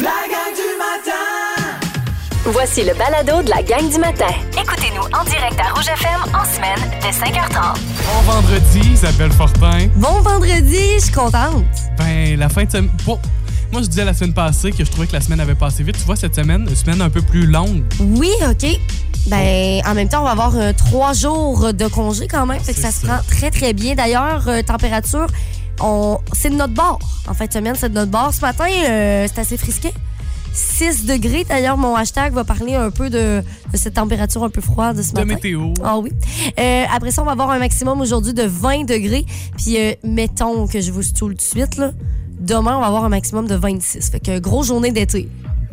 La gang du matin! Voici le balado de la gang du matin. Écoutez-nous en direct à Rouge FM en semaine dès 5h30. Bon vendredi, Isabelle Fortin. Bon vendredi, je suis contente. Ben, la fin de semaine. Bon, moi, je disais la semaine passée que je trouvais que la semaine avait passé vite. Tu vois, cette semaine, une semaine un peu plus longue. Oui, OK. Ben, en même temps, on va avoir euh, trois jours de congé quand même. Fait que C'est ça, se prend très, très bien. D'ailleurs, euh, température, on... c'est de notre bord. En fin de semaine, c'est de notre bord. Ce matin, euh, c'est assez frisqué. 6 degrés. D'ailleurs, mon hashtag va parler un peu de, de cette température un peu froide ce De matin. météo. Ah oui. Euh, après ça, on va avoir un maximum aujourd'hui de 20 degrés. Puis, euh, mettons que je vous stoule tout de suite, là. Demain, on va avoir un maximum de 26. Fait que grosse journée d'été.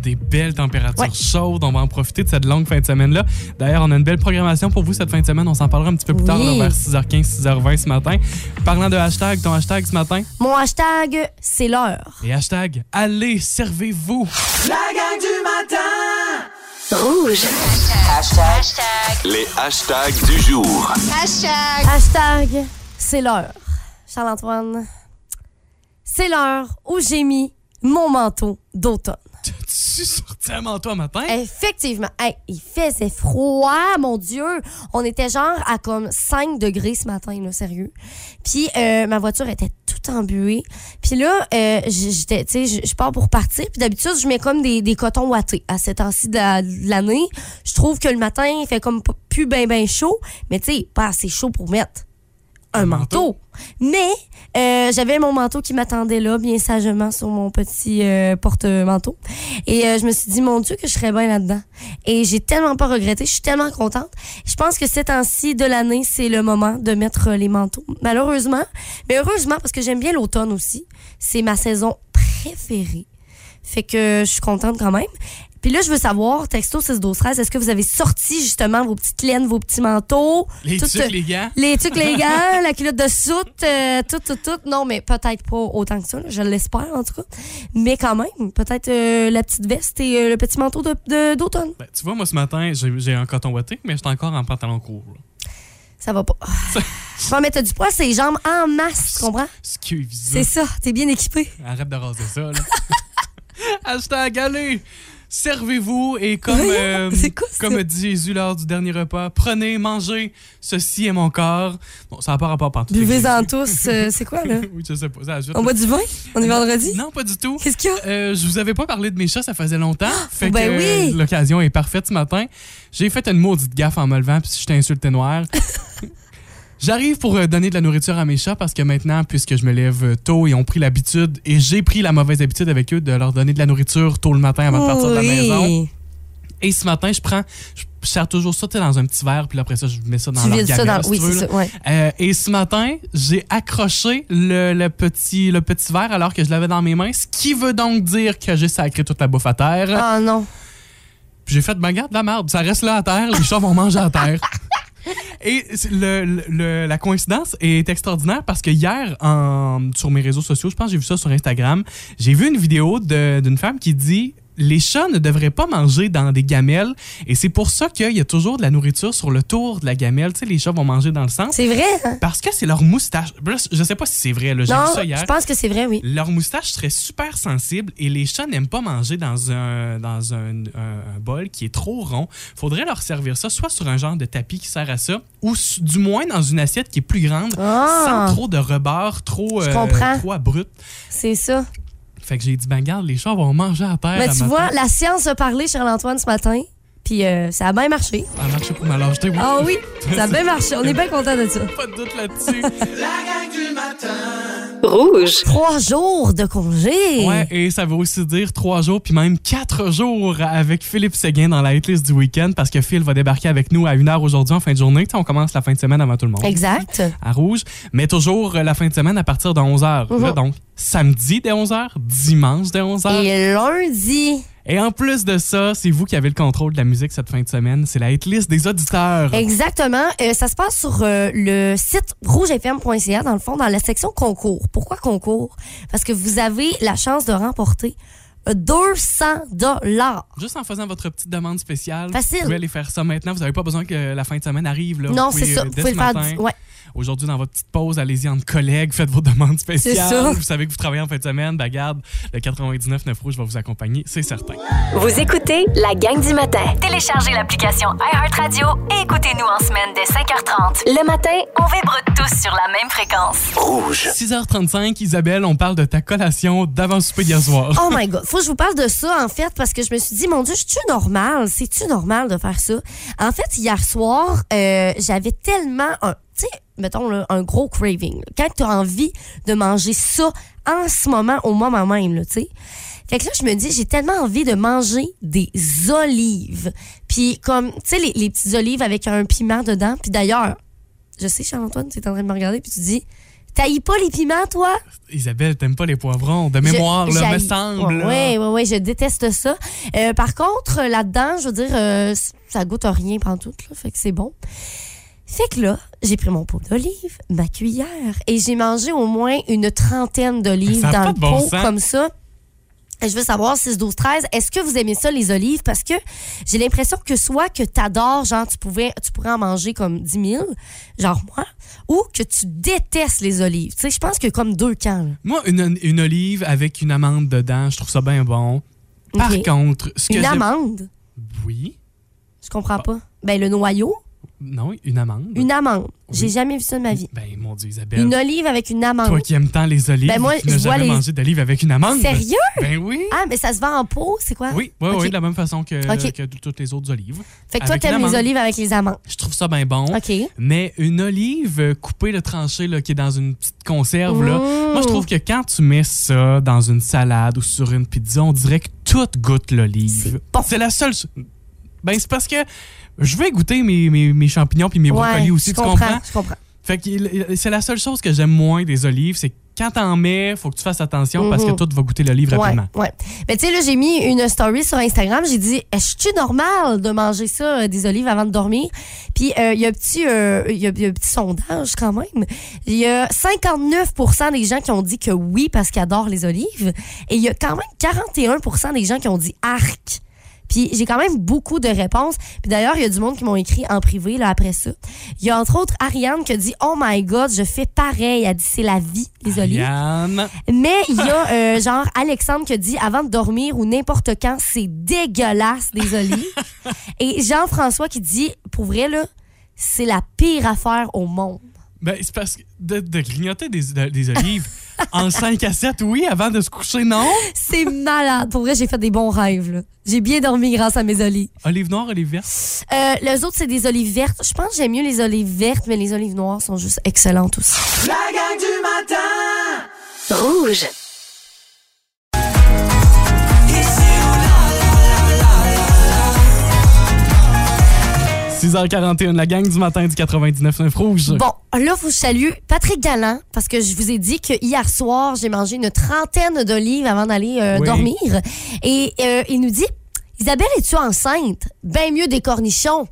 Des belles températures Ouais. chaudes. On va en profiter de cette longue fin de semaine-là. D'ailleurs, on a une belle programmation pour vous cette fin de semaine. On s'en parlera un petit peu plus tard, là, vers 6h15, 6h20 ce matin. Parlant de hashtag, ton hashtag ce matin? Mon hashtag, c'est l'heure. Et hashtag, allez, servez-vous. La gang du matin! Rouge. Les hashtags du jour. Hashtag, c'est l'heure. Charles-Antoine, c'est l'heure où j'ai mis mon manteau d'automne. Tu sorti un manteau un matin? Effectivement. Hey, il faisait froid, mon Dieu. On était genre à comme 5 degrés ce matin, là, sérieux. Puis euh, ma voiture était toute embuée. Puis là, euh, j- j'étais, tu sais, je- pars pour partir. Puis d'habitude, je mets comme des, des cotons ouatés à cette temps-ci de la- de l'année. Je trouve que le matin, il fait comme plus ben ben chaud, mais tu sais, pas assez chaud pour mettre un Un manteau. manteau. Mais euh, j'avais mon manteau qui m'attendait là, bien sagement, sur mon petit euh, porte-manteau. Et euh, je me suis dit, mon Dieu, que je serais bien là-dedans. Et j'ai tellement pas regretté. Je suis tellement contente. Je pense que ces temps-ci de l'année, c'est le moment de mettre les manteaux. Malheureusement, mais heureusement, parce que j'aime bien l'automne aussi. C'est ma saison préférée. Fait que je suis contente quand même. Puis là, je veux savoir, texto 6 12 13 est-ce que vous avez sorti justement vos petites laines, vos petits manteaux? Les tout, tucs, euh, les gants. les trucs, les gars, la culotte de soute, euh, tout, tout, tout. Non, mais peut-être pas autant que ça, là, je l'espère en tout cas. Mais quand même, peut-être euh, la petite veste et le petit manteau de- de- d'automne. Ben, tu vois, moi, ce matin, j'ai un coton ouaté, mais j'étais encore en pantalon court. là. Ça va pas. Bon, mais t'as du poids ses jambes en masse, tu comprends? Excuse. C'est ça, t'es bien équipé. Arrête de raser ça, là. Hashtag, allez, servez-vous et comme, euh, quoi comme dit Jésus lors du dernier repas, prenez, mangez, ceci est mon corps. Bon, ça n'a pas rapport par tout. Buvez-en tous. euh, c'est quoi, là? oui, je sais pas. Ça ajoute- On boit du vin? On est vendredi? Non, pas du tout. Qu'est-ce qu'il y a? Euh, je vous avais pas parlé de mes chats, ça faisait longtemps. fait ben que oui. l'occasion est parfaite ce matin. J'ai fait une maudite gaffe en me levant, puis je t'ai insulté noir. J'arrive pour euh, donner de la nourriture à mes chats parce que maintenant, puisque je me lève euh, tôt, ils ont pris l'habitude et j'ai pris la mauvaise habitude avec eux de leur donner de la nourriture tôt le matin avant de partir de la maison. Et ce matin, je prends, je sers toujours ça dans un petit verre, puis après ça, je mets ça dans Tu leur ça dans. Oui, ça, ouais. Euh, et ce matin, j'ai accroché le, le petit, le petit verre alors que je l'avais dans mes mains, ce qui veut donc dire que j'ai sacré toute la bouffe à terre. Ah non. Puis j'ai fait, ben garde la merde, ça reste là à terre, les chats vont manger à terre. Et la coïncidence est extraordinaire parce que hier, sur mes réseaux sociaux, je pense que j'ai vu ça sur Instagram, j'ai vu une vidéo d'une femme qui dit les chats ne devraient pas manger dans des gamelles et c'est pour ça qu'il y a toujours de la nourriture sur le tour de la gamelle. Tu sais, les chats vont manger dans le centre C'est vrai, hein? parce que c'est leur moustache. Je sais pas si c'est vrai, j'ai ça hier. je pense que c'est vrai, oui. Leur moustache serait super sensible et les chats n'aiment pas manger dans un, dans un, un- un bol qui est trop rond. Faudrait leur servir ça soit sur un genre de tapis qui sert à ça ou du moins dans une assiette qui est plus grande Ah. sans trop de rebord, trop, euh, trop abrupt. C'est ça. Fait que j'ai dit, ben garde, les chats vont manger à terre. Ben, à tu matin. vois, la science a parlé, Charles-Antoine, ce matin. Puis euh, ça a bien marché. Ça a marché pour ma lâcheté, oui. Ah oui, ça a bien marché. On est bien content de ça. Pas de doute là-dessus. La gang du matin! Rouge. Trois jours de congé. Ouais, et ça veut aussi dire trois jours, puis même quatre jours avec Philippe Séguin dans la hitlist du week-end, parce que Phil va débarquer avec nous à une heure aujourd'hui en fin de journée. On commence la fin de semaine avant tout le monde. Exact. À Rouge, mais toujours euh, la fin de semaine à partir de 11h. Mhm. Donc, samedi dès 11h, dimanche dès 11h. Et... Et en plus de ça, c'est vous qui avez le contrôle de la musique cette fin de semaine. C'est la hitlist des auditeurs. Exactement. Euh, ça se passe sur euh, le site rougefm.ca, dans le fond, dans la section concours. Pourquoi concours? Parce que vous avez la chance de remporter 200 dollars. Juste en faisant votre petite demande spéciale, Facile. vous pouvez aller faire ça maintenant. Vous n'avez pas besoin que la fin de semaine arrive. Là. Non, Vous c'est pouvez, ça. euh, Vous pouvez ce le faire. matin, du- Ouais. Aujourd'hui, dans votre petite pause, allez-y entre collègues, faites vos demandes spéciales. ça. Vous savez que vous travaillez en fin de semaine, ben garde, le 99.9 Rouge va vous accompagner, c'est certain. Vous écoutez la gang du matin. Téléchargez l'application iHeartRadio et écoutez-nous en semaine dès 5h30. Le matin, on vibre tous sur la même fréquence. Rouge. 6h35, Isabelle, on parle de ta collation d'avant-souper d'hier soir. Oh my God. Faut que je vous parle de ça, en fait, parce que je me suis dit, mon Dieu, je suis normal? C'est-tu normal de faire ça? En fait, hier soir, euh, j'avais tellement un, mettons, là, un gros craving. là. Quand tu as envie de manger ça en ce moment, au moment même, tu sais. Fait que là, je me dis, j'ai tellement envie de manger des olives. Puis comme, tu sais, les, les petites olives avec un piment dedans. Puis d'ailleurs, je sais, Charles-Antoine, tu es en train de me regarder, puis tu dis, t'haïs pas les piments, toi? Isabelle, t'aimes pas les poivrons? De mémoire, Je- là, me semble. là. Ouais, ouais, ouais, je déteste ça. Euh, par contre, là-dedans, je veux dire, euh, ça goûte à rien pendant tout, là, fait que c'est bon. Fait que là, j'ai pris mon pot d'olive, ma cuillère, et j'ai mangé au moins une trentaine d'olives dans le bon pot, sens. comme ça. Je veux savoir, 6, 12, 13, est-ce que vous aimez ça, les olives? Parce que j'ai l'impression que soit que t'adores, genre, tu, pouvais, tu pourrais en manger comme 10 000, genre moi, ou que tu détestes les olives. Tu sais, je pense que comme deux camps, là. Moi, une, une olive avec une amande dedans, je trouve ça bien bon. Par contre, ce que Une amande? Oui. Je comprends pas. Ben, le noyau, Non, une amande. une amande. J'ai Oui. jamais vu ça de ma vie. Ben, mon Dieu, Isabelle. Une olive avec une amande. Toi qui aimes tant les olives, Ben, moi, tu n'as jamais les- mangé d'olive avec une amande. Sérieux? Ben oui. Ah, mais ça se vend en pot, c'est quoi? Oui, oui, oui, de la même façon que, toutes les autres olives. Fait que toi, t'aimes les olives avec les amandes. Je trouve ça bien bon. OK. Mais une olive coupée, le tranché, là, qui est dans une petite conserve, là, moi, je trouve que quand tu mets ça dans une salade ou sur une pizza, on dirait que tout goûte l'olive. bon. C'est la seule. Ben, c'est parce que je vais goûter mes, mes, mes champignons puis mes brocolis Ouais, aussi, tu comprends, comprends? Je comprends. Fait que c'est la seule chose que j'aime moins des olives, c'est quand t'en mets, faut que tu fasses attention parce que Mhm. tout va goûter l'olive Ouais, rapidement. ouais. Mais tu sais, là, j'ai mis une story sur Instagram. J'ai dit, est-ce que normal de manger ça, euh, des olives, avant de dormir? Puis, euh, il y a un petit, euh, a- y a un petit sondage quand même. Il y a 59% des gens qui ont dit que oui parce qu'ils adorent les olives. Et il y a quand même 41% des gens qui ont dit arc. Puis j'ai quand même beaucoup de réponses. Puis d'ailleurs, il y a du monde qui m'ont écrit en privé là après ça. Il y a entre autres Ariane qui a dit Oh my God, je fais pareil. Elle dit c'est la vie, les olives. Mais il y a euh, genre Alexandre qui a dit avant de dormir ou n'importe quand, c'est dégueulasse des olives. Et Jean-François qui dit pour vrai là, c'est la pire affaire au monde. ben, c'est parce que de, de grignoter des, de- des olives en 5 à 7, oui, avant de se coucher, non? C'est malade. Pour vrai, j'ai fait des bons rêves là. J'ai bien dormi grâce à mes olives. Olive noire, olive verte. Euh, les autres c'est des olives vertes. Je pense que j'aime mieux les olives vertes, mais les olives noires sont juste excellentes aussi. La gang du matin Rouge. 6h41, la gang du matin du 99.9 Rouge. Bon, là, faut que je salue Patrick Galland parce que je vous ai dit que hier soir, j'ai mangé une trentaine d'olives avant d'aller euh, Oui. dormir. Et euh, il nous dit Isabelle, es-tu enceinte? Bien mieux des cornichons.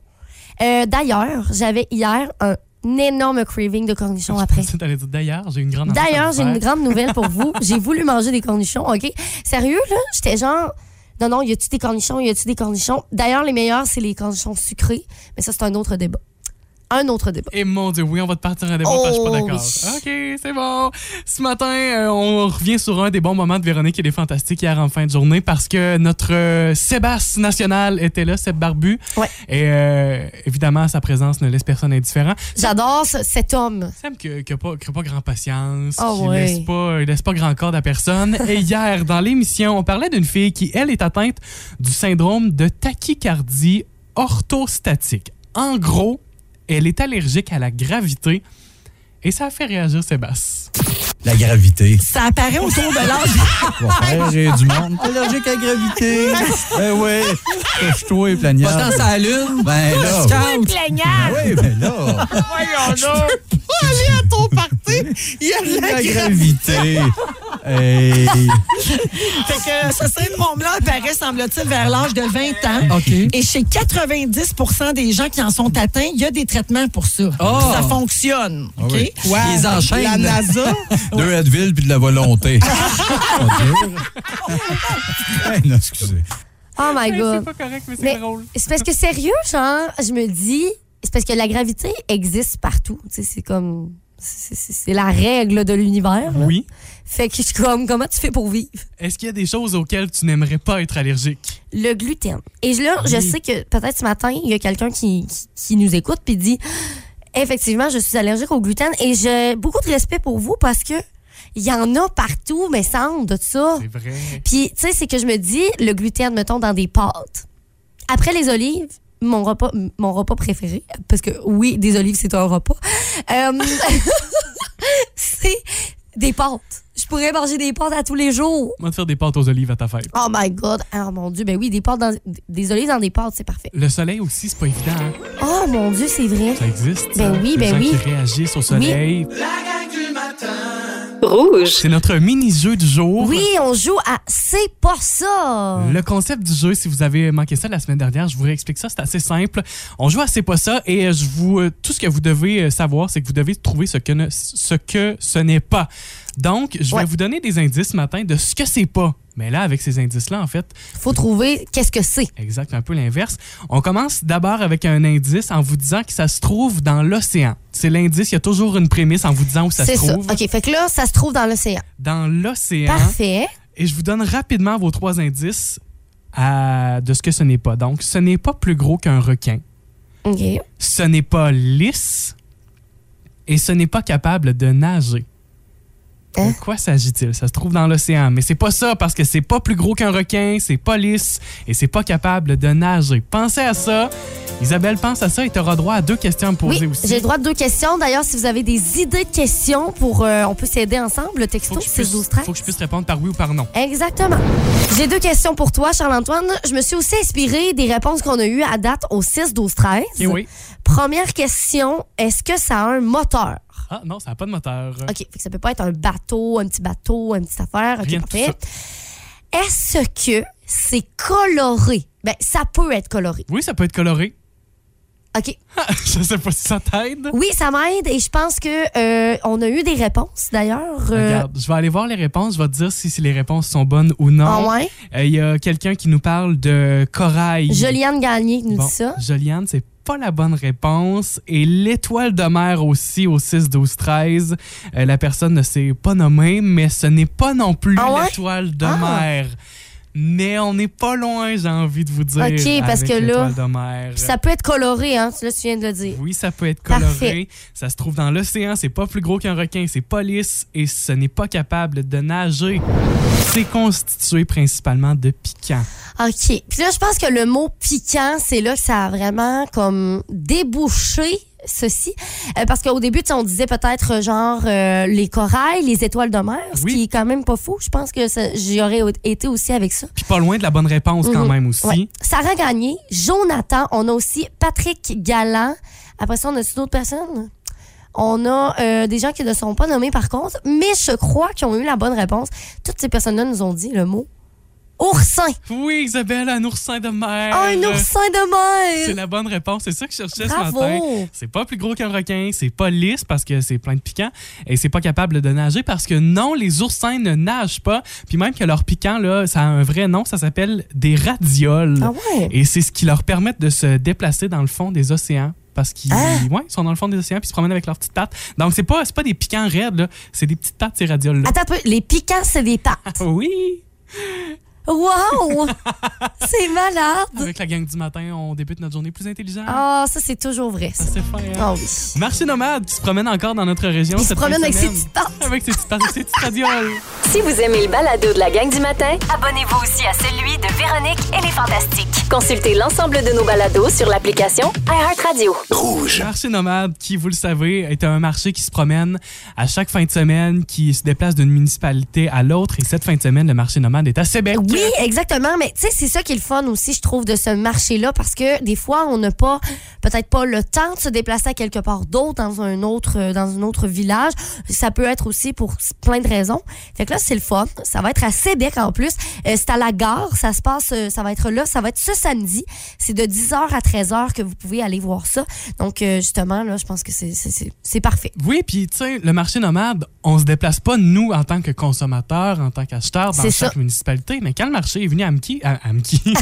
Euh, D'ailleurs, j'avais hier un énorme craving de cornichons après. D'ailleurs, j'ai une grande D'ailleurs, j'ai une grande nouvelle pour vous. J'ai voulu manger des cornichons, OK? Sérieux, là? J'étais genre. Non, non, y a-tu des cornichons? Y a-tu des cornichons? D'ailleurs, les meilleurs, c'est les cornichons sucrés. Mais ça, c'est un autre débat. Un autre débat. Et mon Dieu, oui, on va te partir un débat, parce que je suis pas Oh, d'accord. oui. OK, c'est bon. Ce matin, euh, on revient sur un des bons moments de Véronique et des Fantastiques hier en fin de journée parce que notre euh, Sébastien national était là, Seb Barbu. Ouais. Et euh, évidemment, sa présence ne laisse personne indifférent. J'adore ce- cet homme. Sam qui n'a pas, qui a pas grand patience, Ah qui ouais. laisse pas, il laisse pas grand corde à personne. Et hier, dans l'émission, on parlait d'une fille qui, elle, est atteinte du syndrome de tachycardie orthostatique. En gros, elle est allergique à la gravité et ça a fait réagir Sébastien. La gravité. Ça apparaît autour de l'âge. J'ai du monde allergique à la gravité. ben oui. Je toi et Pas plaignard. tant sa lune. Ben là. Scout. Ben oui, ben là. Voyons donc. Aller à ton party, il y a de La gravité. Hey. Fait que ce syndrome-là apparaît, semble-t-il, vers l'âge de 20 ans. Et chez 90% des gens qui en sont atteints, il y a des traitements pour ça. Ça fonctionne. OK? oui. Ouais. Ils enchaînent. La NASA. Deux Advil puis de la volonté. Oh. Hey, non, excusez. Oh my Hey, God. C'est pas correct, mais c'est drôle. c'est parce que sérieux, genre, je me dis, c'est parce que la gravité existe partout. Tu sais, c'est comme. C'est la règle de l'univers. Oui. Fait que je suis comme, comment tu fais pour vivre? Est-ce qu'il y a des choses auxquelles tu n'aimerais pas être allergique? Le gluten. Et là, je sais que peut-être ce matin, il y a quelqu'un qui, qui, qui nous écoute puis dit effectivement, je suis allergique au gluten et j'ai beaucoup de respect pour vous parce que il y en a partout, mais sans de ça. C'est vrai. Puis, tu sais, c'est que je me dis, le gluten, mettons, dans des pâtes. Après les olives, mon repas, mon repas préféré, parce que oui, des olives, c'est un repas, euh, c'est des pâtes. Je pourrais manger des pâtes à tous les jours. Va te faire des pâtes aux olives à ta fête. Oh my God. Oh mon Dieu. Ben oui, des pâtes dans, des olives dans des pâtes, c'est parfait. Le soleil aussi, c'est pas évident. hein? Oh mon Dieu, c'est vrai. Ça existe. Ben ça. oui, Les ben gens oui. qui réagissent au soleil. Matin. Rouge. C'est notre mini-jeu du jour. Oui, on joue à C'est pas ça. Le concept du jeu, si vous avez manqué ça la semaine dernière, je vous réexplique ça, c'est assez simple. On joue à C'est pas ça et euh, je vous euh, tout ce que vous devez euh, savoir, c'est que vous devez trouver ce que ne- ce que ce n'est pas. Donc, je vais Ouais. vous donner des indices ce matin de ce que c'est pas. Mais là, avec ces indices-là, en fait, Faut trouver qu'est-ce que c'est. exact, un peu l'inverse. On commence d'abord avec un indice en vous disant que ça se trouve dans l'océan. C'est l'indice, il y a toujours une prémisse en vous disant où ça se C'est ça. trouve. OK, fait que là, ça se trouve dans l'océan. Dans l'océan. Parfait. Et je vous donne rapidement vos trois indices à- de ce que ce n'est pas. Donc, ce n'est pas plus gros qu'un requin. OK. Ce n'est pas lisse. Et ce n'est pas capable de nager. Hein? De quoi s'agit-il? Ça se trouve dans l'océan. Mais c'est pas ça parce que c'est pas plus gros qu'un requin, c'est pas lisse et c'est pas capable de nager. Pensez à ça. Isabelle, pense à ça et tu auras droit à deux questions à me poser Oui, aussi. j'ai droit de deux questions. D'ailleurs, si vous avez des idées de questions pour. euh, on peut s'aider ensemble, le texto, que, je 6 puisse, 12 13. faut que je puisse répondre par oui ou par non. Exactement. J'ai deux questions pour toi, Charles-Antoine. Je me suis aussi inspirée des réponses qu'on a eues à date au 6 12 13. Et oui. Première question, est-ce que ça a un moteur? Ah non, ça n'a pas de moteur. OK, fait que ça peut pas être un bateau, un petit bateau, une petite affaire. OK, Rien de parfait. Est-ce que c'est coloré? Ben, ça peut être coloré. Oui, ça peut être coloré. OK. je sais pas si ça t'aide. Oui, ça m'aide et je pense que euh, on a eu des réponses d'ailleurs. Euh, Regarde, je vais aller voir les réponses. Je vais te dire si, si les réponses sont bonnes ou non. ah ouais? Euh, Il y a quelqu'un qui nous parle de corail. Joliane Gagné qui nous Bon, dit ça. Joliane, c'est pas la bonne réponse. Et l'étoile de mer aussi au 6, 12, 13. Euh, la personne ne s'est pas nommée, mais ce n'est pas non plus Ah ouais? l'étoile de Ah. mer. Mais on n'est pas loin, j'ai envie de vous dire. Ok, parce que là, ça peut être coloré, hein? Là, tu viens de le dire. Oui, ça peut être coloré. Parfait. Ça se trouve dans l'océan. C'est pas plus gros qu'un requin. C'est pas lisse et ce n'est pas capable de nager. C'est constitué principalement de piquants. OK. Puis là, je pense que le mot piquant, c'est là que ça a vraiment comme débouché ceci. Euh, parce qu'au début, on disait peut-être euh, genre euh, les corails, les étoiles de mer, ce Oui. qui est quand même pas fou. Je pense que j'y aurais été aussi avec ça. Puis pas loin de la bonne réponse quand Mhm. même aussi. Ouais. Sarah Gagné, Jonathan, on a aussi Patrick Galland. Après ça, on a d'autres personnes? On a euh, des gens qui ne sont pas nommés par contre, mais je crois qu'ils ont eu la bonne réponse. Toutes ces personnes-là nous ont dit le mot oursin. Oui, Isabelle, un oursin de mer. Ah, un oursin de C'est mer! la bonne réponse. C'est ça que je cherchais ce matin. C'est pas plus gros qu'un requin, c'est pas lisse parce que c'est plein de piquants et c'est pas capable de nager parce que non, les oursins ne nagent pas. Puis même que leur piquant, là, ça a un vrai nom, ça s'appelle des radioles. Ah ouais? Et c'est ce qui leur permet de se déplacer dans le fond des océans. Parce qu'ils Ah! ouais, ils sont dans le fond des océans puis ils se promènent avec leurs petites pattes. Donc, c'est pas, c'est pas des piquants raides, là. c'est des petites pattes, ces radioles-là. Attends un peu, les piquants, c'est des pattes. Oui! Wow! c'est malade! Avec la gang du matin, on débute notre journée plus intelligente. Ah, ça, c'est toujours vrai, ça. C'est fin, hein? Ah oui. Marché nomade qui se promène encore dans notre région. Il se promène avec ses petites pattes. Avec ses petites pattes, avec ses petites radioles. Si vous aimez le balado de la gang du matin, abonnez-vous aussi à celui de Véronique et les Fantastiques. Consultez l'ensemble de nos balados sur l'application iHeartRadio. Rouge. Marché nomade, qui, vous le savez, est un marché qui se promène à chaque fin de semaine, qui se déplace d'une municipalité à l'autre. Et cette fin de semaine, le marché nomade est à Sébec. Oui, exactement. Mais tu sais, c'est ça qui est le fun aussi, je trouve, de ce marché-là, parce que des fois, on n'a pas, peut-être pas le temps de se déplacer à quelque part d'autre, dans un autre, euh, dans un autre village. Ça peut être aussi pour plein de raisons. Fait que là, c'est le fun. Ça va être à Sébec en plus. Euh, c'est à la gare. Ça se passe, euh, ça va être là. Ça va être ce samedi. C'est de 10h à 13h que vous pouvez aller voir ça. Donc, euh, justement, là, je pense que c'est- parfait. Oui, puis tu sais, le marché nomade, on se déplace pas nous en tant que consommateurs, en tant qu'acheteurs dans chaque ça. municipalité, mais quand le marché est venu à Amki, à Amki,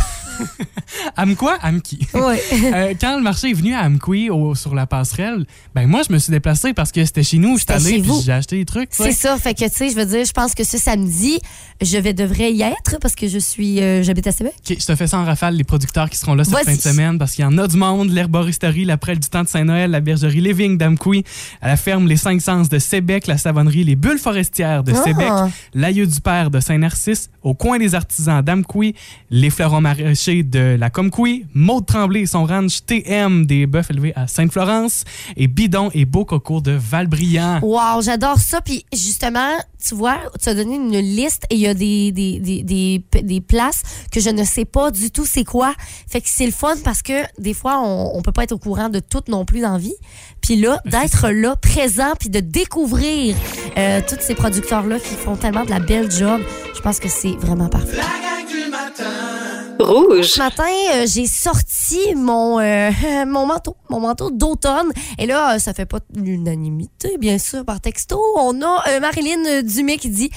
Amquois, Amki. Oui. Euh, quand le marché est venu à Amqui sur la passerelle, ben moi je me suis déplacé parce que c'était chez nous, j'étais allé puis j'ai acheté des trucs. C'est ça. Fait que, tu sais, je veux dire, je pense que ce samedi, je vais devrais y être parce que je suis, euh, j'habite à Sébec. Ok, je te fais ça en rafale, les producteurs qui seront là cette fin de semaine, parce qu'il y en a du monde. L'herboristerie, la prêle du temps de Saint-Noël, la bergerie Vignes d'Amqui, à la ferme Les Cinq Sens de Sébec, la savonnerie Les Bulles forestières de Ah. Sébec, l'aïeux du père de Saint-Narcisse, au coin des artisans d'Amqui, les fleurons maraîchers de la Comqui, Maud Tremblay et son ranch TM des bœufs élevés à Sainte-Florence, et Bidon et Beau Coco de Valbriand. Wow, j'adore ça. Puis justement, tu vois, tu as donné une liste et il y a des, des, des, des, des places que je ne sais pas du tout c'est quoi. Fait que c'est le fun parce que des fois, on, on peut pas être au courant de tout non plus dans la vie. Puis là, d'être là, présent, puis de découvrir euh, tous ces producteurs-là qui font tellement de la belle job, je pense que c'est vraiment parfait. Rouge. Ce matin, euh, j'ai sorti mon, euh, mon manteau, mon manteau d'automne. Et là, euh, ça fait pas l'unanimité, bien sûr, par texto. On a Marilyn Dumais qui dit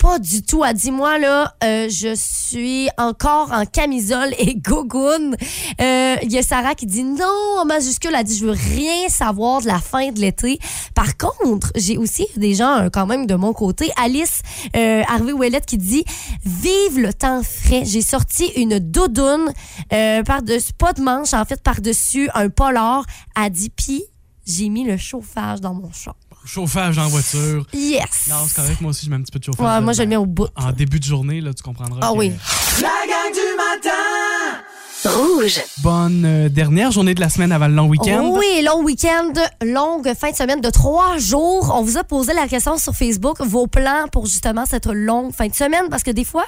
pas du tout. Elle dit moi là, euh, je suis encore en camisole et gogoune. Euh, Il y a Sarah qui dit non en majuscule. Elle dit je veux rien savoir de la fin de l'été. Par contre, j'ai aussi des gens euh, quand même de mon côté. Alice euh, Harvey Ouellette qui dit vive le temps frais. J'ai sorti une doudoune euh, par dessus pas de manche en fait par dessus un polar. Elle dit puis j'ai mis le chauffage dans mon char. Chauffage en voiture. Yes. Non, c'est correct, moi aussi je mets un petit peu de chauffage. Ouais, moi je le mets au bout. En début de journée, là, tu comprendras. Ah que- oui. La gang du. Rouge. Bonne euh, dernière journée de la semaine avant le long week-end. Oui, long week-end, longue fin de semaine de trois jours. On vous a posé la question sur Facebook, vos plans pour justement cette longue fin de semaine, parce que des fois,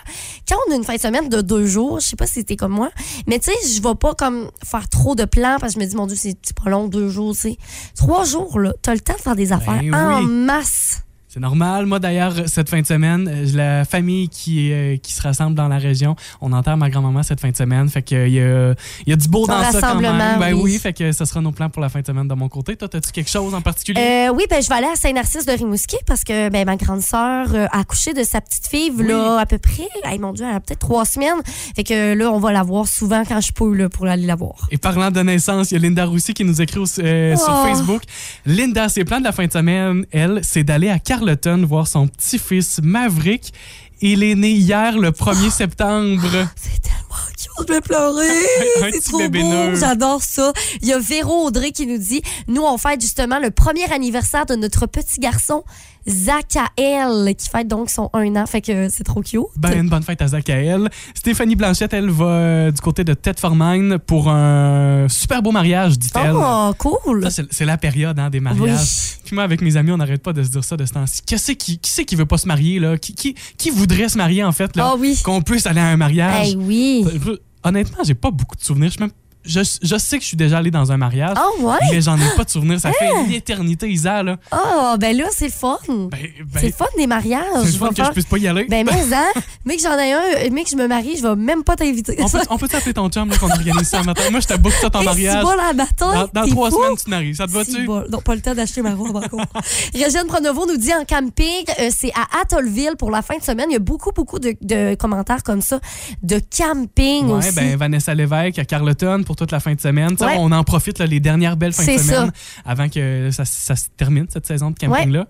quand on a une fin de semaine de deux jours, je sais pas si c'était comme moi, mais tu sais, je vais pas comme faire trop de plans parce que je me dis, mon Dieu, c'est pas long, deux jours, tu sais. Trois jours, là, t'as le temps de faire des affaires en oui. masse. C'est normal. Moi, d'ailleurs, cette fin de semaine, euh, la famille qui, euh, qui se rassemble dans la région, on enterre ma grand-maman cette fin de semaine. Fait que, euh, il y, a, il y a du beau dans ça quand même. Ben oui. oui, fait que ce sera nos plans pour la fin de semaine de mon côté. Toi, as-tu quelque chose en particulier? Euh, oui, ben, je vais aller à Saint-Narcisse de Rimouski parce que ben, ma grande sœur a accouché de sa petite fille là, à peu près, hey, mon Dieu, elle a peut-être trois semaines. Fait que là, on va la voir souvent quand je peux là, pour aller la voir. Et parlant de naissance, il y a Linda Roussy qui nous écrit au- euh, sur Oh. Facebook. Linda, ses plans de la fin de semaine, elle, c'est d'aller à Carleton voir son petit-fils Maverick. Il est né hier, le 1er septembre. C'est tellement cute, je vais pleurer. C'est trop beau, j'adore ça. Il y a Véro Audrey qui nous dit, nous on fête justement le premier anniversaire de notre petit garçon Zakael qui fête donc son un an, fait que c'est trop cute. Ben, une bonne fête à Zakael. Stéphanie Blanchette, elle va euh, du côté de Ted Mine pour un super beau mariage, dit-elle. oh, cool. C'est- la période hein, des mariages. Oui. Puis moi, avec mes amis, on n'arrête pas de se dire ça de ce temps-ci. Qui, qui c'est qui veut pas se marier, là? Qui, qui, qui voudrait se marier, en fait, là? Ah oui. Qu'on puisse aller à un mariage. Hey, oui. Honnêtement, j'ai pas beaucoup de souvenirs. Je, suis même- je, je sais que je suis déjà allé dans un mariage, Ah ouais? mais j'en ai pas de souvenirs. Ça fait une éternité, Isa, là. Ah, ben là, c'est le fun. Ben, ben, c'est le fun des mariages. c'est le Je fun que je faire- puisse pas y aller. Ben, mais, hein, mais que j'en ai un, mais que je me marie, je vais même pas t'inviter. on peut, on peut t'appeler ton chum, là, qu'on organise ça matin. Moi, je te book ça ton mariage. c'est bon, la bataille. Dans, trois fou? semaines, tu maries. Ça te va-tu? bon. Non, pas le temps d'acheter ma robe encore. Régine Pronovo nous dit en camping, euh, c'est à Atollville pour la fin de semaine. Il y a beaucoup, beaucoup de, de commentaires comme ça, de camping Ouais, aussi. ben Vanessa Lévesque à Carleton pour toute la fin de semaine. Ouais. On en profite là, les dernières belles fins de semaine ça. avant que ça, ça se termine cette saison de camping-là.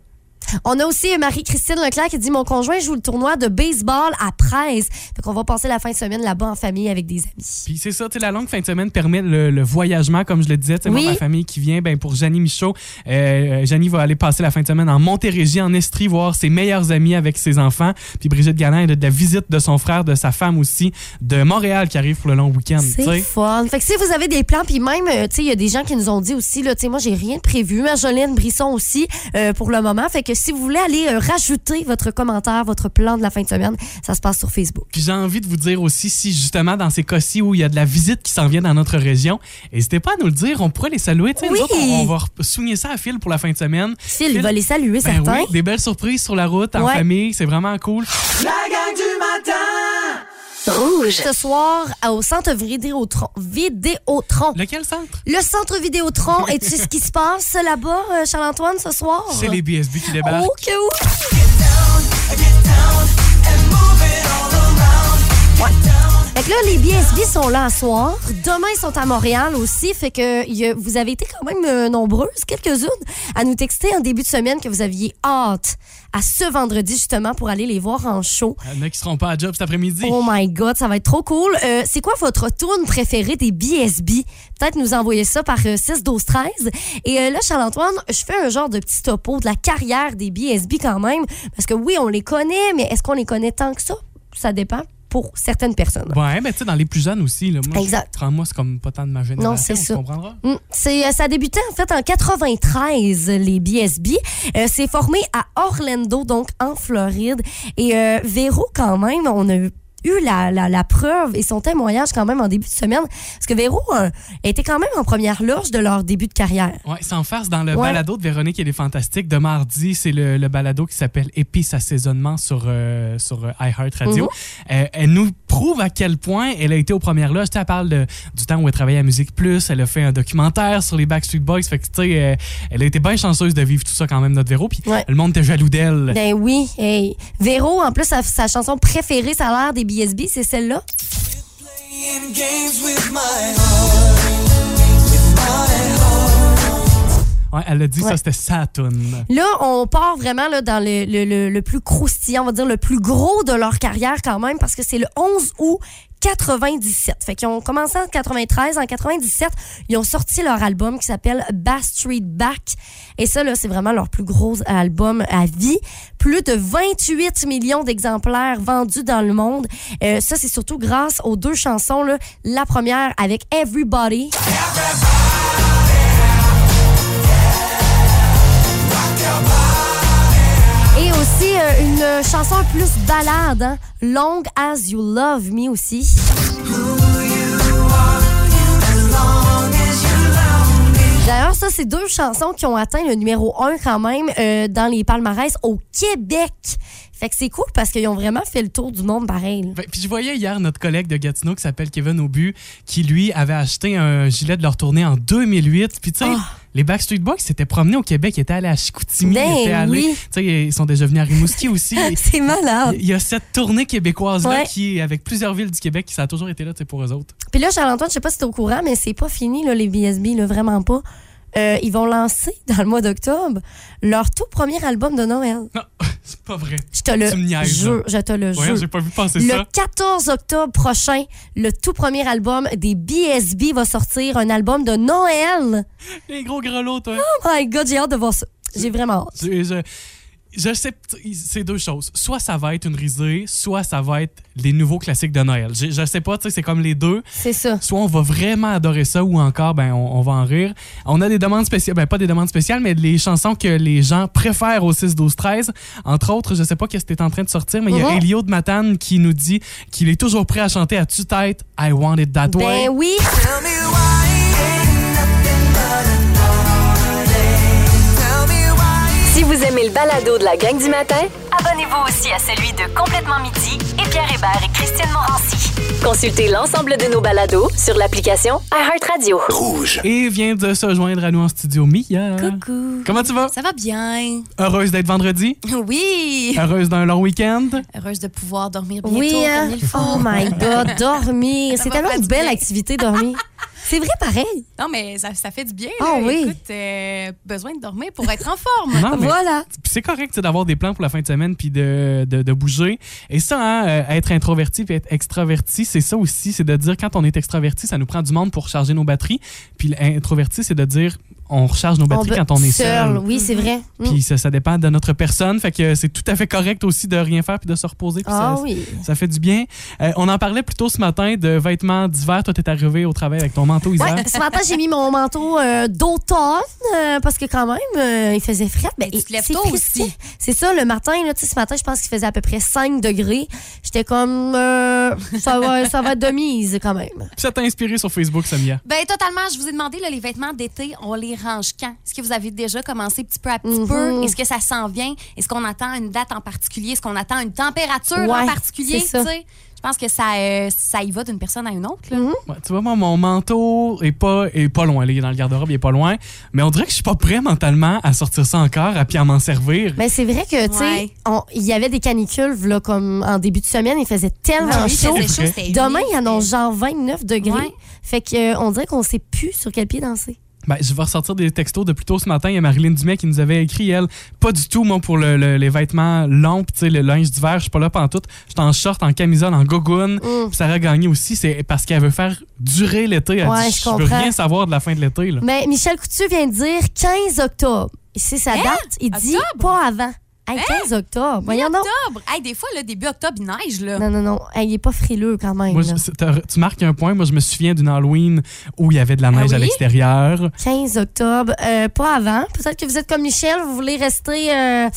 On a aussi Marie-Christine Leclerc qui dit Mon conjoint joue le tournoi de baseball à Presse. Fait qu'on va passer la fin de semaine là-bas en famille avec des amis. Puis c'est ça, tu sais, la longue fin de semaine permet le, le voyagement, comme je le disais. Oui. Moi, ma famille qui vient, ben, pour Janie Michaud, euh, Janie va aller passer la fin de semaine en Montérégie, en Estrie, voir ses meilleurs amis avec ses enfants. Puis Brigitte Galin, elle a de la visite de son frère, de sa femme aussi, de Montréal qui arrive pour le long week-end. C'est fun. Fait que si vous avez des plans, puis même, euh, tu sais, il y a des gens qui nous ont dit aussi, là, tu sais, moi, j'ai rien de prévu. Marjolaine Brisson aussi, euh, pour le moment. Fait que si vous voulez aller euh, rajouter votre commentaire, votre plan de la fin de semaine, ça se passe sur Facebook. Puis j'ai envie de vous dire aussi, si justement dans ces cas-ci où il y a de la visite qui s'en vient dans notre région, n'hésitez pas à nous le dire, on pourrait les saluer. Nous Oui. autres, on, on va souligner ça à fil pour la fin de semaine. Phil, il va les saluer, Ben certains. oui, des belles surprises sur la route, en Ouais. famille, c'est vraiment cool. La gang du Rouge. Ce soir, au centre Vidéotron. Vidéotron. Lequel centre? Le centre Vidéotron, et tu sais ce qui se passe là-bas, euh, Charles-Antoine, ce soir? C'est les BSB qui débarquent. Oh, que oui! Fait que là, les BSB sont là ce soir. Demain, ils sont à Montréal aussi. Fait que il y a- vous avez été quand même euh, nombreuses, quelques-unes, à nous texter en début de semaine que vous aviez hâte à ce vendredi, justement, pour aller les voir en show. Il y en a qui seront pas à job cet après-midi. Oh my God, ça va être trop cool. Euh, c'est quoi votre tune préférée des BSB? Peut-être nous envoyer ça par euh, 6, 12, 13. Et euh, là, Charles-Antoine, je fais un genre de petit topo de la carrière des BSB quand même. Parce que oui, on les connaît, mais est-ce qu'on les connaît tant que ça? Ça dépend pour certaines personnes. Ouais, mais tu sais, dans les plus jeunes aussi. Là, moi, Exact. moi, c'est comme pas tant de ma génération. Non, c'est ça. Mm, C'est, euh, ça a débuté en fait en 93, les BSB. Euh, c'est formé à Orlando, donc en Floride. Et euh, Véro, quand même, on a eu eu la, la, la preuve et son témoignage quand même en début de semaine. Parce que Véro euh, était quand même en première loge de leur début de carrière. Ouais, sans farce, dans le Ouais. balado de Véronique, elle est fantastique. De mardi, c'est le, le balado qui s'appelle Épices assaisonnement sur, euh, sur euh, iHeartRadio. Mhm. Euh, elle nous prouve à quel point elle a été aux premières loges. Tu sais, Elle parle de- du temps où elle travaillait à Musique Plus. Elle a fait un documentaire sur les Backstreet Boys. Fait que, tu sais, euh, elle a été bien chanceuse de vivre tout ça quand même, notre Véro. Puis Ouais. le monde était jaloux d'elle. Ben oui, hey. Véro, en plus, sa, sa chanson préférée, ça a l'air des BSB, c'est celle-là. Ouais, elle a dit Ouais. ça, c'était Saturn. Là, on part vraiment là, dans le, le- le- le plus croustillant, on va dire le plus gros de leur carrière quand même, parce que c'est le 11 août 97. Fait qu'ils ont commencé en 93. En 97, ils ont sorti leur album qui s'appelle Bass Street Back. Et ça, là, c'est vraiment leur plus gros album à vie. Plus de 28 millions d'exemplaires vendus dans le monde. Euh, ça, c'est surtout grâce aux deux chansons. Là. La première avec Everybody. Et une chanson plus balade, hein, Long as You Love Me aussi. D'ailleurs, ça, c'est deux chansons qui ont atteint le numéro 1 quand même euh, dans les palmarès au Québec. Fait que c'est cool parce qu'ils ont vraiment fait le tour du monde pareil. Ben, Puis je voyais hier notre collègue de Gatineau qui s'appelle Kevin Aubu, qui lui avait acheté un gilet de leur tournée en 2008. Puis tu sais, Ah. Les Backstreet Boys s'étaient promenés au Québec, ils étaient allés à Chicoutimi, Ben ils étaient allés. oui. Tu ils sont déjà venus à Rimouski aussi. C'est malade. Il y a cette tournée québécoise-là Ouais. qui est avec plusieurs villes du Québec, qui ça a toujours été là tu pour eux autres. Puis là, Charles-Antoine, je sais pas si t'es au courant, mais c'est pas fini, là, les BSB, là, vraiment pas. Euh, ils vont lancer dans le mois d'octobre leur tout premier album de Noël. Non, c'est pas vrai. Je te le jure, je te le jure. j'ai pas vu passer Le ça. 14 octobre prochain, le tout premier album des BSB va sortir, un album de Noël. Les gros grelots, toi. Oh my God, j'ai hâte de voir ça. J'ai vraiment hâte. Je, sais, c'est deux choses. Soit ça va être une risée, soit ça va être les nouveaux classiques de Noël. Je, je sais pas, tu sais, c'est comme les deux. C'est ça. Soit on va vraiment adorer ça, ou encore, ben, on, on va en rire. On a des demandes spéciales, ben, pas des demandes spéciales, mais les chansons que les gens préfèrent au 6, 12, 13. Entre autres, je sais pas qu'est-ce que t'es en train de sortir, mais il y a Mhm. Elio de Matane qui nous dit qu'il est toujours prêt à chanter à tue-tête I Want It That Way. Ben oui. Vous aimez le balado de la gang du matin, abonnez-vous aussi à celui de Complètement Midi et Pierre Hébert et Christine Morancy. Consultez l'ensemble de nos balados sur l'application iHeartRadio. Rouge. Et vient de se joindre à nous en studio, Mia. Coucou. Comment tu vas? Ça va bien. Heureuse d'être vendredi? Oui. Heureuse d'un long week-end? Heureuse de pouvoir dormir bientôt Oui, hein? comme il faut. Oh my God, dormir. C'est tellement une belle activité, dormir. C'est vrai, pareil. Non, mais ça, ça fait du bien. Ah là. oui. Écoute, euh, besoin de dormir pour être en forme. Non, mais Voilà. Puis c'est correct d'avoir des plans pour la fin de semaine puis de, de, de bouger. Et ça, hein, euh, être introverti puis être extraverti, c'est ça aussi. C'est de dire quand on est extraverti, ça nous prend du monde pour charger nos batteries. Puis l'introverti, c'est de dire on recharge nos batteries quand on est seul. Oui, c'est vrai. Mm. Puis ça, ça dépend de notre personne. Fait que c'est tout à fait correct aussi de rien faire puis de se reposer. Ah ça, oui. ça fait du bien. Euh, on en parlait plus tôt ce matin de vêtements d'hiver. Toi, t'es arrivé au travail avec ton manteau hiver. Ouais, ce matin, j'ai mis mon manteau euh, d'automne euh, parce que quand même, euh, il faisait frais. Ben, tu te lèves tôt aussi. C'est ça, le matin, là, ce matin, je pense qu'il faisait à peu près 5 degrés. J'étais comme, euh, ça, va, ça va être de mise quand même. Ça t'a inspiré sur Facebook, Samia? Ben totalement. Je vous ai demandé là, les vêtements d'été, on les quand? Est-ce que vous avez déjà commencé petit peu à petit peu? Est-ce que ça s'en vient? Est-ce qu'on attend une date en particulier? Est-ce qu'on attend une température en particulier ça. Je pense que ça, euh, ça y va d'une personne à une autre. là. Mhm. Ouais, tu vois, moi, mon manteau est pas, est pas loin. là. Il est dans le garde-robe, il est pas loin. Mais on dirait que je suis pas prêt mentalement à sortir ça encore, à puis à m'en servir. Mais c'est vrai que, tu sais, Ouais. il y avait des canicules, là, comme en début de semaine, il faisait tellement Ah oui, chaud. Demain, il annonce c'était- genre 29 degrés. Ouais. Fait que, euh, on dirait qu'on sait plus sur quel pied danser. Ben, je vais ressortir des textos de plus tôt ce matin. Il y a Marilyn Dumais qui nous avait écrit, elle, pas du tout, moi, pour le- le- les vêtements longs, sais, le linge d'hiver, je suis pas là pantoute. Je suis en short, en camisole, en gogoune. Mm. Sarah Gagné aussi, c'est parce qu'elle veut faire durer l'été. Elle Ouais, dit, je je veux rien savoir de la fin de l'été. là. Mais Michel Coutu vient de dire 15 octobre. Et C'est sa date. Il dit Octobre? pas avant. Hey, 15 octobre. Voyons donc. Mi-octobre. Hey, des fois, là, début octobre, il neige. Là. Non, non, non. Hey, il est pas frileux quand même. Moi, là. je- c'est- t'as- tu marques un point. Moi, je me souviens d'une Halloween où il y avait de la neige à oui? l'extérieur. 15 octobre. Euh, pas avant. Peut-être que vous êtes comme Michel, vous voulez rester. euh,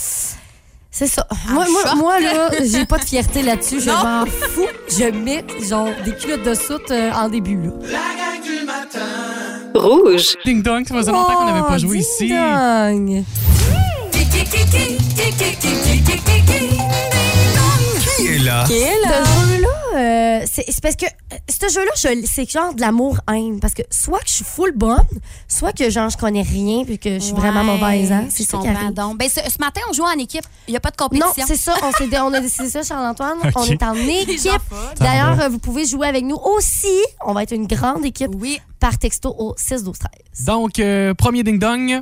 C'est ça. Moi, moi, short. moi, là, j'ai pas de fierté là-dessus. Je Non. m'en fous. Je mets, genre, des culottes de soute euh, en début, là. La gang du matin. Rouge. Ding dong, ça faisait longtemps qu'on n'avait pas Oh, joué ding ici. dong. Qui est là? Ce jeu-là, euh, c'est c'est parce que euh, ce jeu-là, je- c'est genre de l'amour-haine. Parce que soit que je suis full bonne, soit que genre je connais rien puis que je suis vraiment mauvaise. Hein? C'est ça qui arrive. donc. Ben, ce, ce matin, on joue en équipe. Il n'y a pas de Non, compétition. c'est ça. On, s'est dé- on a décidé ça, Charles-Antoine. Ok. On est en équipe. D'ailleurs, euh, vous pouvez jouer avec nous aussi. On va être une grande équipe Oui. par texto au 6 12 13 Donc, euh, premier ding dong.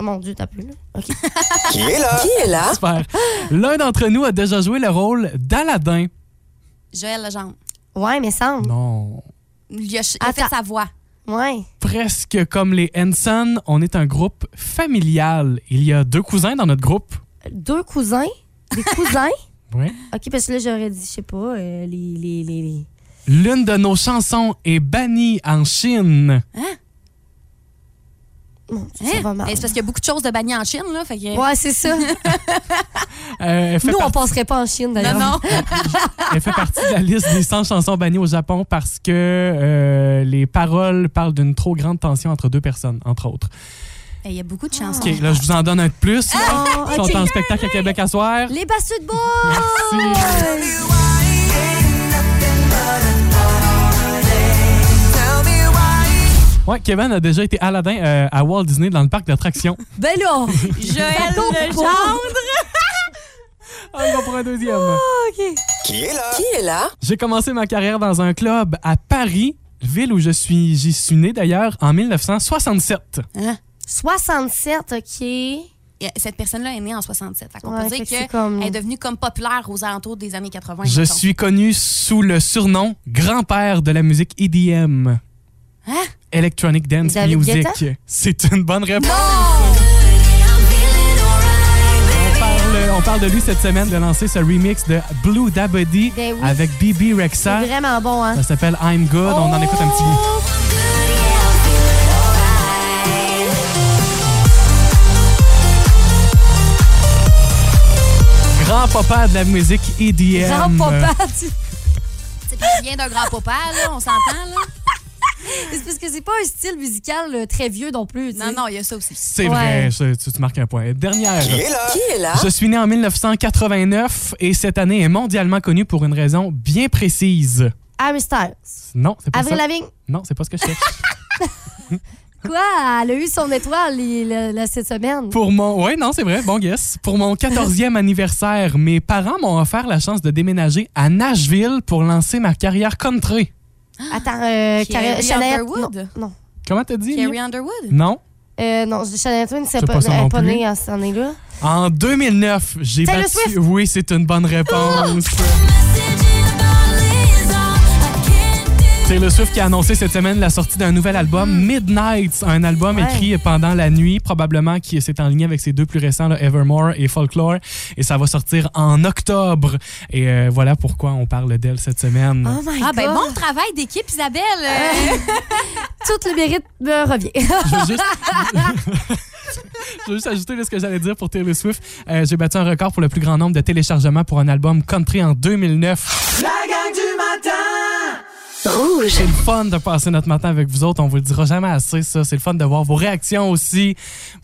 Mon Dieu, t'as plus, là. OK. Qui est là? Qui est là? Super. L'un d'entre nous a déjà joué le rôle d'Aladin. Joël Legendre. Ouais, mais semble. Non. Il a, ch- il a fait Attends. sa voix. Ouais. Presque comme les Henson, on est un groupe familial. Il y a deux cousins dans notre groupe. Deux cousins? Des cousins? Oui. OK, parce que là, j'aurais dit, je sais pas, euh, les, les, les, les- L'une de nos chansons est bannie en Chine. Mon Ça Hein? va mal. Ben, C'est parce qu'il y a beaucoup de choses de bannies en Chine. Là, fait que... Ouais, c'est ça. Euh, Nous, on partie, passerait pas en Chine, d'ailleurs. Non, non. elle fait partie de la liste des 100 chansons bannies au Japon parce que euh, les paroles parlent d'une trop grande tension entre deux personnes, entre autres. Il y a beaucoup de chansons. OK, là, je vous en donne un de plus. Ah, Ils ok. sont en spectacle à Québec à soir. Les bassus de bois! Merci. Ouais, Kevin a déjà été Aladdin euh, à Walt Disney dans le parc d'attractions. Ben là! Joël Legendre. Ah, il va pour un deuxième. Qui est là? Qui est là? J'ai commencé ma carrière dans un club à Paris, ville où je suis, j'y suis né d'ailleurs en 1967. 67, OK. Et Cette personne-là est née en 67. Fait qu'on Ouais, peut dire qu'elle comme- est devenue comme populaire aux alentours des années 80. Je mettons. suis connu sous le surnom grand-père de la musique EDM. Hein? Electronic Dance David Music. C'est une bonne réponse. On parle, on parle de lui cette semaine de lancer ce remix de Blue Dabody Ben oui. avec BB Rexa. C'est vraiment bon, hein? Ça s'appelle I'm Good. On en écoute un petit bout. Grand papa de la musique EDM. Grand papa, tu- C'est rien d'un grand papa, là, on s'entend, là? C'est parce que c'est pas un style musical euh, très vieux non plus. tu sais. Non, non, il y a ça aussi. C'est Ouais. vrai, je- tu, tu marques un point. Dernière. Qui est là? Qui est là? Je suis né en 1989 et cette année est mondialement connue pour une raison bien précise. Harry Styles. Non, c'est pas Avril ça. Lavigne. Non, c'est pas ce que je cherche. Quoi? Elle a eu son étoile il- le- le- cette semaine. Pour mon. Ouais, non, c'est vrai, bon guess. Pour mon 14e anniversaire, mes parents m'ont offert la chance de déménager à Nashville pour lancer ma carrière country. Attends, euh, Carrie Shania- Underwood? Non, non. Comment t'as dit? Carrie? Underwood? Non. Euh, non, Shania Twain, c'est C'est pas, pas pas plus. née à cette année-là. En 2009, j'ai battu. Swift. Oui, c'est une bonne réponse. Taylor Swift qui a annoncé cette semaine la sortie d'un nouvel album, Midnight, un album Ouais. écrit pendant la nuit, probablement qui s'est en ligne avec ses deux plus récents, là, Evermore et Folklore, et ça va sortir en octobre. Et euh, voilà pourquoi on parle d'elle cette semaine. Oh my Ah, ben bon travail d'équipe, Isabelle. Euh, Tout le mérite me revient. Je veux juste, je veux juste ajouter ce que j'allais dire pour Taylor Swift. Euh, J'ai battu un record pour le plus grand nombre de téléchargements pour un album country en 2009. La gang du Rouge. C'est le fun de passer notre matin avec vous autres. On vous le dira jamais assez, ça. C'est le fun de voir vos réactions aussi.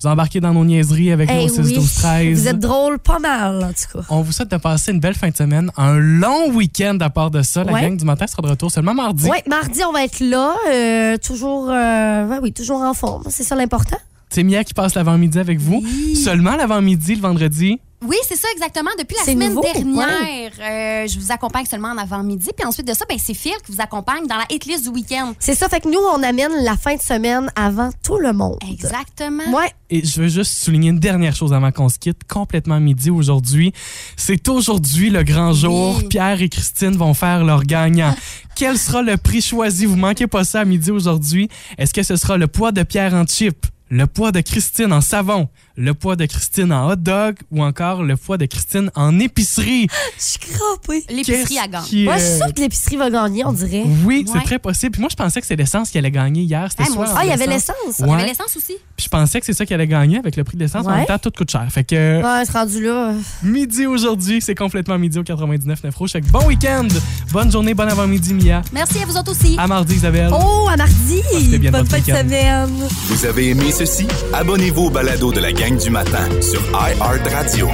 Vous embarquez dans nos niaiseries avec Eh nos 6, oui. 12, 13. Vous êtes drôle pas mal, en tout cas. On vous souhaite de passer une belle fin de semaine, un long week-end à part de ça. La Ouais. gang du matin sera de retour seulement mardi. Oui, mardi, on va être là. euh, toujours, euh, ouais, oui, toujours en forme. C'est ça l'important. C'est Mia qui passe l'avant-midi avec vous. Seulement l'avant-midi, le vendredi. Oui, c'est ça exactement. Depuis la semaine nouveau, dernière, euh, je vous accompagne seulement en avant-midi. Puis ensuite de ça, ben, c'est Phil qui vous accompagne dans la hit list du week-end. C'est ça, fait que nous, on amène la fin de semaine avant tout le monde. Exactement. Ouais. Et je veux juste souligner une dernière chose avant qu'on se quitte. Complètement midi aujourd'hui. C'est aujourd'hui le grand jour. Oui. Pierre et Christine vont faire leur gagnant. Quel sera le prix choisi? Vous manquez pas ça à midi aujourd'hui. Est-ce que ce sera le poids de Pierre en chip? Le poids de Christine en savon, le poids de Christine en hot dog ou encore le poids de Christine en épicerie. Je suis crampée. L'épicerie gagne. qui, Moi, je suis sûre que l'épicerie va gagner, on dirait. Oui, c'est très possible. Puis moi, je pensais que c'est l'essence qui allait gagner hier. C'était Ah, soit aussi. Ah, il y en avait l'essence. Il y avait l'essence aussi. Puis je pensais que c'est ça qui allait gagner avec le prix de l'essence. En Ouais. même temps, tout coûte cher. Fait que Ouais, c'est rendu là. midi aujourd'hui, c'est complètement midi au 99.9 Rouge. Fait que bon week-end, bonne journée, bon avant-midi, Mia. Merci à vous autres aussi. À mardi, Isabelle. Oh, à mardi! Bien Bonne votre fin de week-end. semaine. Vous avez aimé ceci? Abonnez-vous au balado de la gang du matin sur iHeartRadio.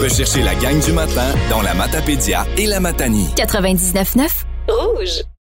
Recherchez la gang du matin dans la Matapédia et la Matanie. 99.9 Rouge.